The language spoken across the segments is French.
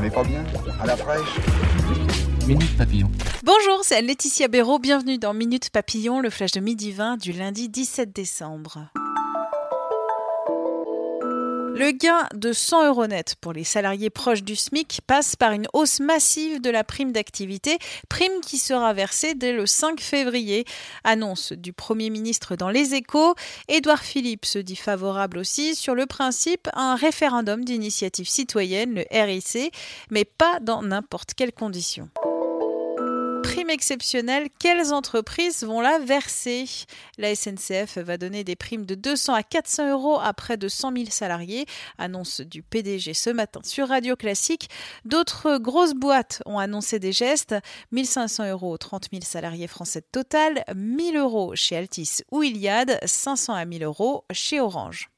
On n'est pas bien À la fraîche Minute Papillon. Bonjour, c'est Laetitia Béraud. Bienvenue dans Minute Papillon, le flash de midi 20 du lundi 17 décembre. Le gain de 100 euros net pour les salariés proches du SMIC passe par une hausse massive de la prime d'activité, prime qui sera versée dès le 5 février. Annonce du Premier ministre dans Les Échos. Édouard Philippe se dit favorable aussi sur le principe à un référendum d'initiative citoyenne, le RIC, mais pas dans n'importe quelles conditions prime quelles entreprises vont la verser? La SNCF va donner des primes de 200 à 400 euros à près de 100 000 salariés, annonce du PDG ce matin sur Radio Classique. D'autres grosses boîtes ont annoncé des gestes 1500 euros aux 30 000 salariés français de Total, 1000 euros chez Altis ou Iliad, 500 à 1000 euros chez Orange.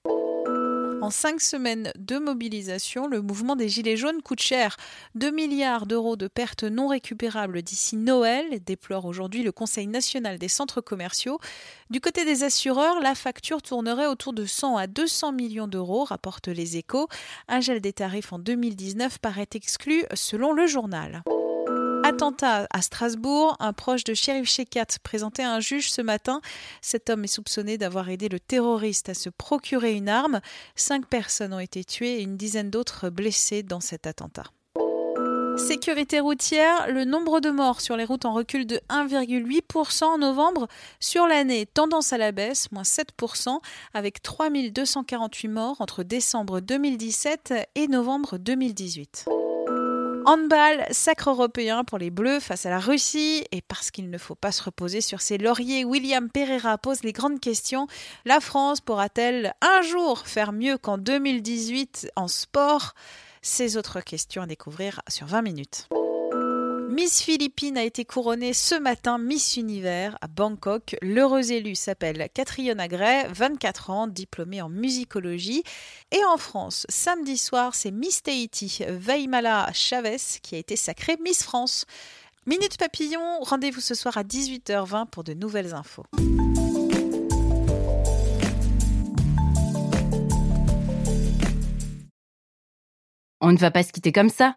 En cinq semaines de mobilisation, le mouvement des Gilets jaunes coûte cher. 2 milliards d'euros de pertes non récupérables d'ici Noël, déplore aujourd'hui le Conseil national des centres commerciaux. Du côté des assureurs, la facture tournerait autour de 100 à 200 millions d'euros, rapportent les échos. Un gel des tarifs en 2019 paraît exclu selon le journal. Attentat à Strasbourg, un proche de Sheriff Shekat présentait un juge ce matin. Cet homme est soupçonné d'avoir aidé le terroriste à se procurer une arme. Cinq personnes ont été tuées et une dizaine d'autres blessées dans cet attentat. Sécurité routière, le nombre de morts sur les routes en recul de 1,8% en novembre. Sur l'année, tendance à la baisse, moins 7%, avec 3248 morts entre décembre 2017 et novembre 2018. Handball, sacre européen pour les Bleus face à la Russie. Et parce qu'il ne faut pas se reposer sur ses lauriers, William Pereira pose les grandes questions. La France pourra-t-elle un jour faire mieux qu'en 2018 en sport? Ces autres questions à découvrir sur 20 minutes. Miss Philippines a été couronnée ce matin Miss Univers à Bangkok. L'heureuse élue s'appelle Catriona Gray, 24 ans, diplômée en musicologie. Et en France, samedi soir, c'est Miss Tahiti, Vaimala Chavez, qui a été sacrée Miss France. Minute Papillon, rendez-vous ce soir à 18h20 pour de nouvelles infos. On ne va pas se quitter comme ça.